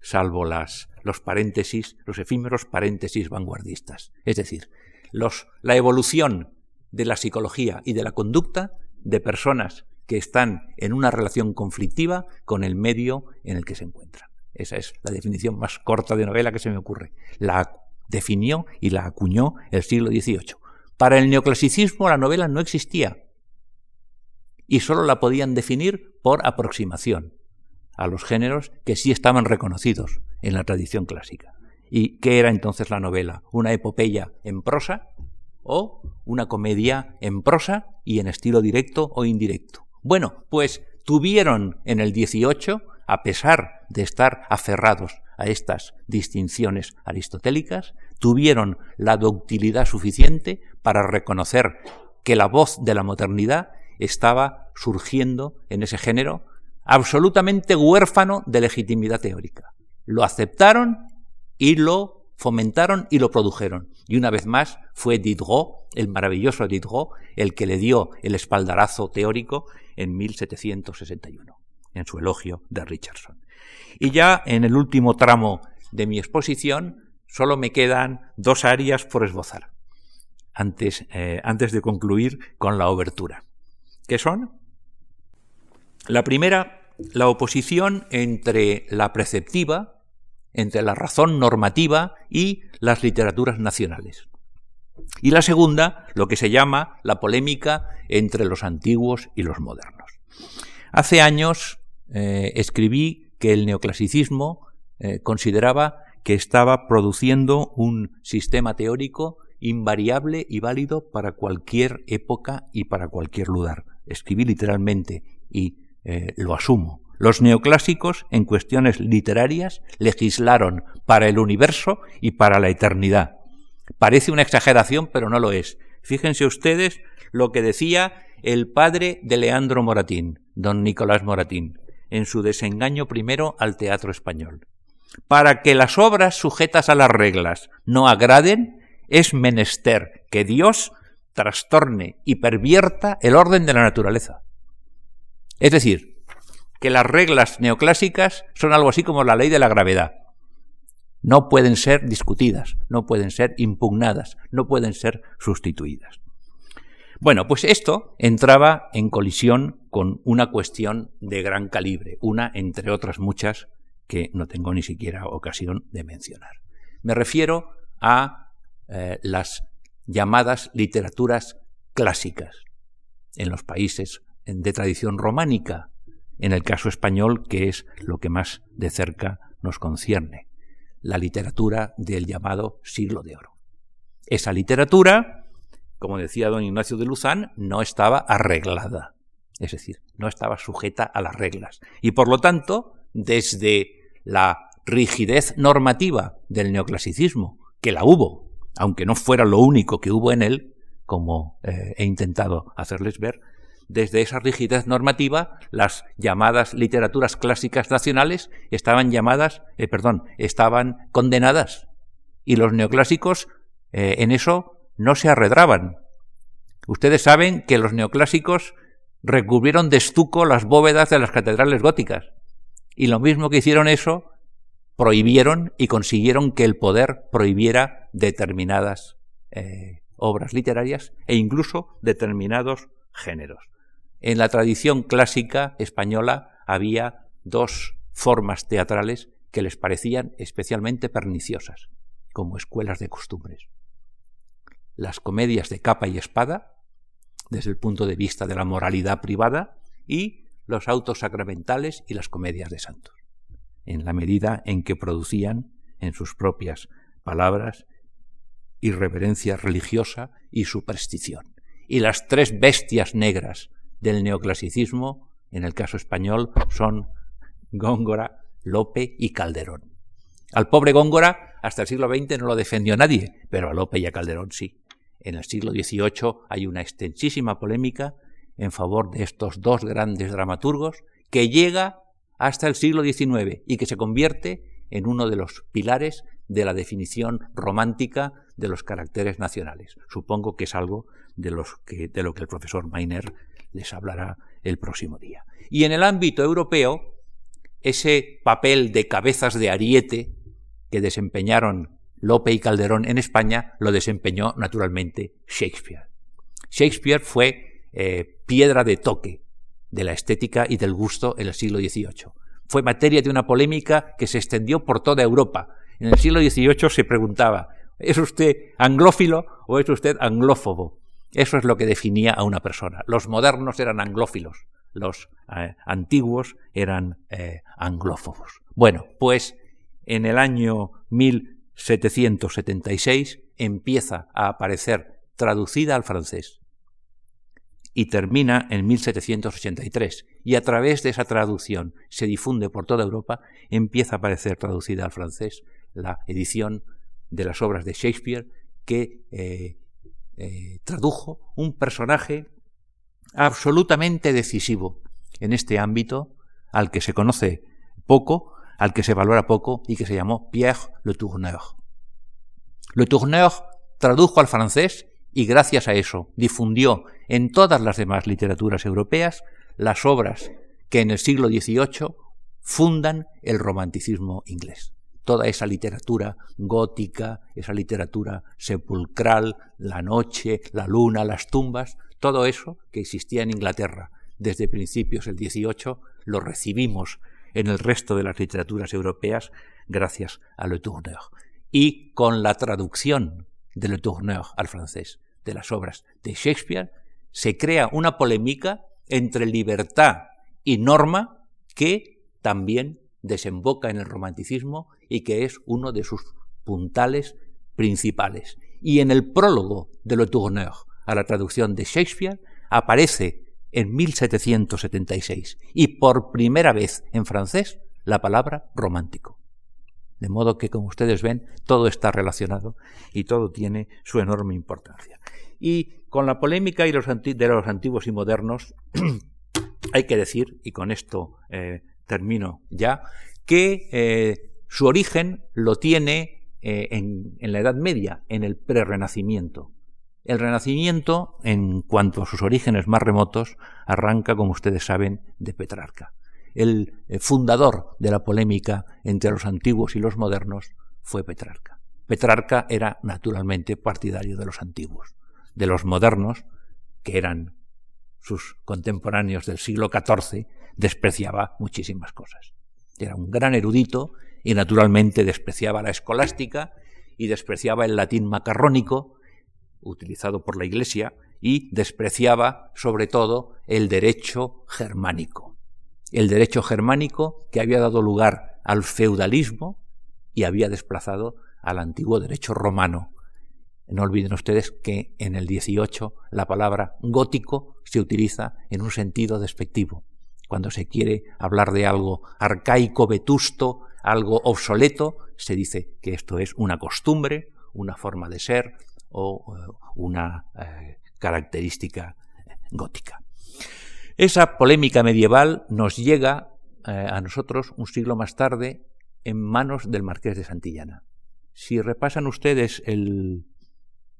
salvo las, los paréntesis, los efímeros paréntesis vanguardistas. Es decir, los, la evolución de la psicología y de la conducta de personas que están en una relación conflictiva con el medio en el que se encuentran. Esa es la definición más corta de novela que se me ocurre. La definió y la acuñó el siglo XVIII. Para el neoclasicismo la novela no existía y sólo la podían definir por aproximación a los géneros que sí estaban reconocidos en la tradición clásica. ¿Y qué era entonces la novela? ¿Una epopeya en prosa o una comedia en prosa y en estilo directo o indirecto? Bueno, pues tuvieron en el 18, a pesar de estar aferrados a estas distinciones aristotélicas, tuvieron la ductilidad suficiente para reconocer que la voz de la modernidad estaba surgiendo en ese género absolutamente huérfano de legitimidad teórica. Lo aceptaron y lo fomentaron y lo produjeron. Y una vez más fue Diderot, el maravilloso Diderot, el que le dio el espaldarazo teórico en 1761, en su elogio de Richardson. Y ya en el último tramo de mi exposición solo me quedan dos áreas por esbozar antes, eh, antes de concluir con la obertura. ¿Qué son? La primera, la oposición entre la preceptiva, entre la razón normativa y las literaturas nacionales. Y la segunda, lo que se llama la polémica entre los antiguos y los modernos. Hace años eh, escribí que el neoclasicismo eh, consideraba que estaba produciendo un sistema teórico invariable y válido para cualquier época y para cualquier lugar. Escribí literalmente y eh, lo asumo. Los neoclásicos, en cuestiones literarias, legislaron para el universo y para la eternidad. Parece una exageración, pero no lo es. Fíjense ustedes lo que decía el padre de Leandro Moratín, don Nicolás Moratín en su desengaño primero al teatro español. Para que las obras sujetas a las reglas no agraden, es menester que Dios trastorne y pervierta el orden de la naturaleza. Es decir, que las reglas neoclásicas son algo así como la ley de la gravedad. No pueden ser discutidas, no pueden ser impugnadas, no pueden ser sustituidas. Bueno, pues esto entraba en colisión con una cuestión de gran calibre, una entre otras muchas que no tengo ni siquiera ocasión de mencionar. Me refiero a eh, las llamadas literaturas clásicas en los países de tradición románica, en el caso español, que es lo que más de cerca nos concierne, la literatura del llamado siglo de oro. Esa literatura como decía don Ignacio de Luzán, no estaba arreglada. Es decir, no estaba sujeta a las reglas. Y por lo tanto, desde la rigidez normativa del neoclasicismo, que la hubo, aunque no fuera lo único que hubo en él, como eh, he intentado hacerles ver, desde esa rigidez normativa, las llamadas literaturas clásicas nacionales estaban llamadas, eh, perdón, estaban condenadas. Y los neoclásicos eh, en eso no se arredraban. Ustedes saben que los neoclásicos recubrieron de estuco las bóvedas de las catedrales góticas. Y lo mismo que hicieron eso prohibieron y consiguieron que el poder prohibiera determinadas eh, obras literarias e incluso determinados géneros. En la tradición clásica española había dos formas teatrales que les parecían especialmente perniciosas, como escuelas de costumbres. Las comedias de capa y espada, desde el punto de vista de la moralidad privada, y los autos sacramentales y las comedias de santos, en la medida en que producían, en sus propias palabras, irreverencia religiosa y superstición. Y las tres bestias negras del neoclasicismo, en el caso español, son Góngora, Lope y Calderón. Al pobre Góngora hasta el siglo XX no lo defendió nadie, pero a Lope y a Calderón sí. En el siglo XVIII hay una extensísima polémica en favor de estos dos grandes dramaturgos que llega hasta el siglo XIX y que se convierte en uno de los pilares de la definición romántica de los caracteres nacionales. Supongo que es algo de, los que, de lo que el profesor Mainer les hablará el próximo día. Y en el ámbito europeo, ese papel de cabezas de ariete que desempeñaron Lope y Calderón en España lo desempeñó naturalmente Shakespeare. Shakespeare fue eh, piedra de toque de la estética y del gusto en el siglo XVIII. Fue materia de una polémica que se extendió por toda Europa. En el siglo XVIII se preguntaba, ¿es usted anglófilo o es usted anglófobo? Eso es lo que definía a una persona. Los modernos eran anglófilos, los eh, antiguos eran eh, anglófobos. Bueno, pues en el año 1776 empieza a aparecer traducida al francés y termina en 1783 y a través de esa traducción se difunde por toda Europa, empieza a aparecer traducida al francés la edición de las obras de Shakespeare que eh, tradujo un personaje absolutamente decisivo en este ámbito al que se conoce poco, al que se valora poco y que se llamó Pierre Le Tourneur. Le Tourneur tradujo al francés y gracias a eso difundió en todas las demás literaturas europeas las obras que en el siglo XVIII fundan el romanticismo inglés. Toda esa literatura gótica, esa literatura sepulcral, la noche, la luna, las tumbas, todo eso que existía en Inglaterra desde principios del XVIII lo recibimos en el resto de las literaturas europeas gracias a Le Tourneur. Y con la traducción de Le Tourneur al francés de las obras de Shakespeare, se crea una polémica entre libertad y norma que también desemboca en el romanticismo y que es uno de sus puntales principales. Y en el prólogo de Le Tourneur a la traducción de Shakespeare aparece en 1776 y por primera vez en francés la palabra romántico. De modo que, como ustedes ven, todo está relacionado y todo tiene su enorme importancia. Y con la polémica y los de los antiguos y modernos, hay que decir, y con esto eh, termino ya, que eh, su origen lo tiene eh, en, en, la Edad Media, en el prerrenacimiento. El Renacimiento, en cuanto a sus orígenes más remotos, arranca, como ustedes saben, de Petrarca. El eh, fundador de la polémica entre los antiguos y los modernos fue Petrarca. Petrarca era naturalmente partidario de los antiguos. De los modernos, que eran sus contemporáneos del siglo XIV, despreciaba muchísimas cosas. Era un gran erudito y naturalmente despreciaba la escolástica y despreciaba el latín macarrónico utilizado por la Iglesia, y despreciaba sobre todo el derecho germánico. El derecho germánico que había dado lugar al feudalismo y había desplazado al antiguo derecho romano. No olviden ustedes que en el 18 la palabra gótico se utiliza en un sentido despectivo. Cuando se quiere hablar de algo arcaico, vetusto, algo obsoleto, se dice que esto es una costumbre, una forma de ser, o una eh, característica gótica. Esa polémica medieval nos llega eh, a nosotros un siglo más tarde en manos del marqués de Santillana. Si repasan ustedes el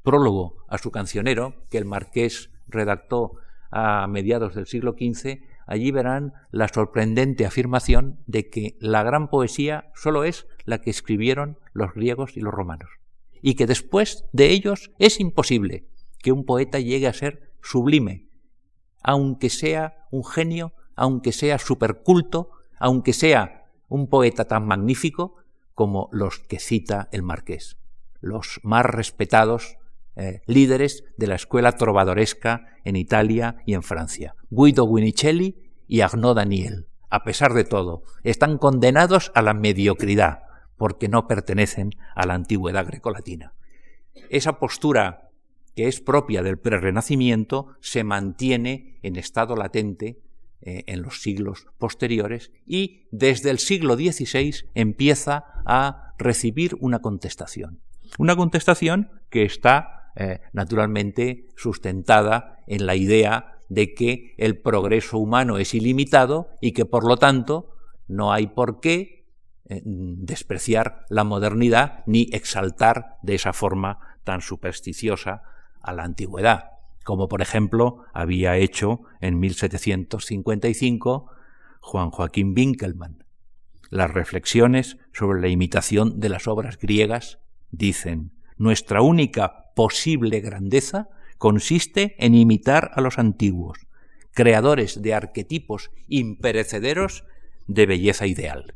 prólogo a su cancionero, que el marqués redactó a mediados del siglo XV, allí verán la sorprendente afirmación de que la gran poesía solo es la que escribieron los griegos y los romanos, y que después de ellos es imposible que un poeta llegue a ser sublime, aunque sea un genio, aunque sea superculto, aunque sea un poeta tan magnífico como los que cita el marqués, los más respetados eh, líderes de la escuela trovadoresca en Italia y en Francia, Guido Guinicelli y Arnaud Daniel. A pesar de todo, están condenados a la mediocridad porque no pertenecen a la antigüedad grecolatina. Esa postura que es propia del prerrenacimiento se mantiene en estado latente eh, en los siglos posteriores y desde el siglo XVI empieza a recibir una contestación. Una contestación que está eh, naturalmente sustentada en la idea de que el progreso humano es ilimitado y que por lo tanto no hay por qué eh, despreciar la modernidad ni exaltar de esa forma tan supersticiosa a la antigüedad, como por ejemplo había hecho en 1755 Juan Joaquín Winkelmann. Las reflexiones sobre la imitación de las obras griegas dicen nuestra única posible grandeza consiste en imitar a los antiguos, creadores de arquetipos imperecederos de belleza ideal.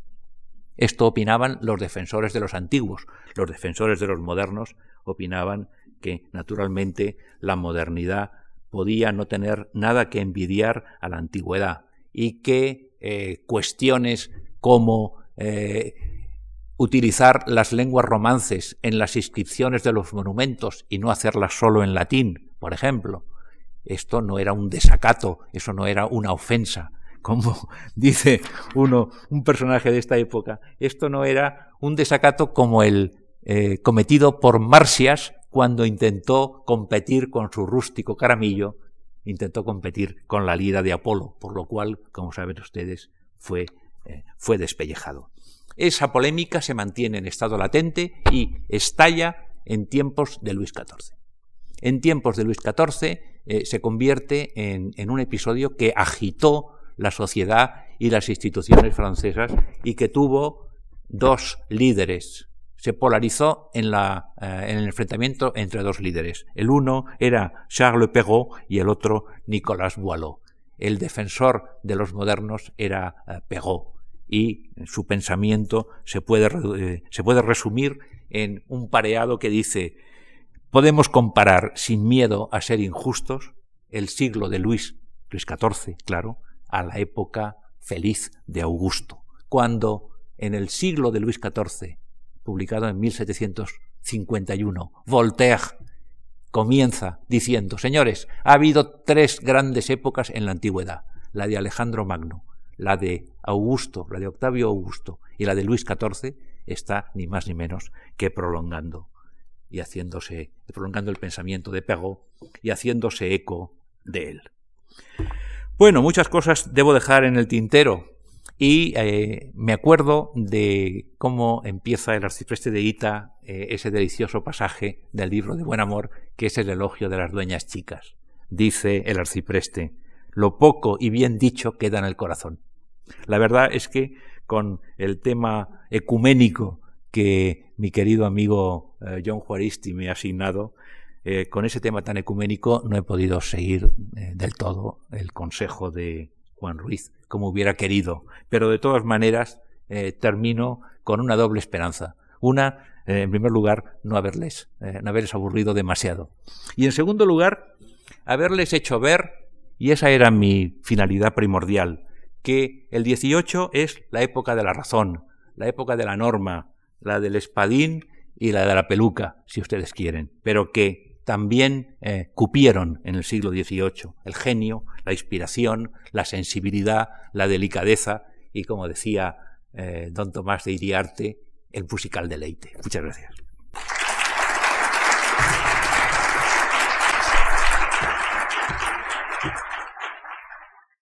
Esto opinaban los defensores de los antiguos. Los defensores de los modernos opinaban que, naturalmente, la modernidad podía no tener nada que envidiar a la antigüedad y que eh, cuestiones como eh, utilizar las lenguas romances en las inscripciones de los monumentos y no hacerlas solo en latín, por ejemplo. Esto no era un desacato, eso no era una ofensa, como dice uno, un personaje de esta época. Esto no era un desacato como el eh, cometido por Marcias cuando intentó competir con su rústico caramillo, intentó competir con la lira de Apolo, por lo cual, como saben ustedes, fue, eh, fue despellejado. Esa polémica se mantiene en estado latente y estalla en tiempos de Luis XIV. En tiempos de Luis XIV eh, se convierte en, un episodio que agitó la sociedad y las instituciones francesas y que tuvo dos líderes. Se polarizó en, la, eh, en el enfrentamiento entre dos líderes. El uno era Charles Perrault y el otro Nicolas Boileau. El defensor de los modernos era eh, Perrault y su pensamiento se puede, eh, se puede resumir en un pareado que dice podemos comparar sin miedo a ser injustos el siglo de Luis, Luis XIV, claro, a la época feliz de Augusto, cuando en el siglo de Luis XIV, publicado en 1751, Voltaire comienza diciendo, señores, ha habido tres grandes épocas en la antigüedad, la de Alejandro Magno, la de Augusto, la de Octavio Augusto y la de Luis XIV está ni más ni menos que prolongando y haciéndose, prolongando el pensamiento de Pego y haciéndose eco de él. Bueno, muchas cosas debo dejar en el tintero y eh, me acuerdo de cómo empieza el arcipreste de Ita eh, ese delicioso pasaje del libro de Buen Amor, que es el elogio de las dueñas chicas. Dice el arcipreste, lo poco y bien dicho queda en el corazón. La verdad es que con el tema ecuménico que mi querido amigo eh, John Juaristi me ha asignado, eh, con ese tema tan ecuménico no he podido seguir eh, del todo el consejo de Juan Ruiz como hubiera querido. Pero de todas maneras termino con una doble esperanza. Una, en primer lugar, no haberles, no haberles aburrido demasiado. Y en segundo lugar, haberles hecho ver y esa era mi finalidad primordial, que el 18 es la época de la razón, la época de la norma, la del espadín y la de la peluca, si ustedes quieren, pero que también eh, cupieron en el siglo XVIII el genio, la inspiración, la sensibilidad, la delicadeza y, como decía eh, don Tomás de Iriarte, el musical deleite. Muchas gracias.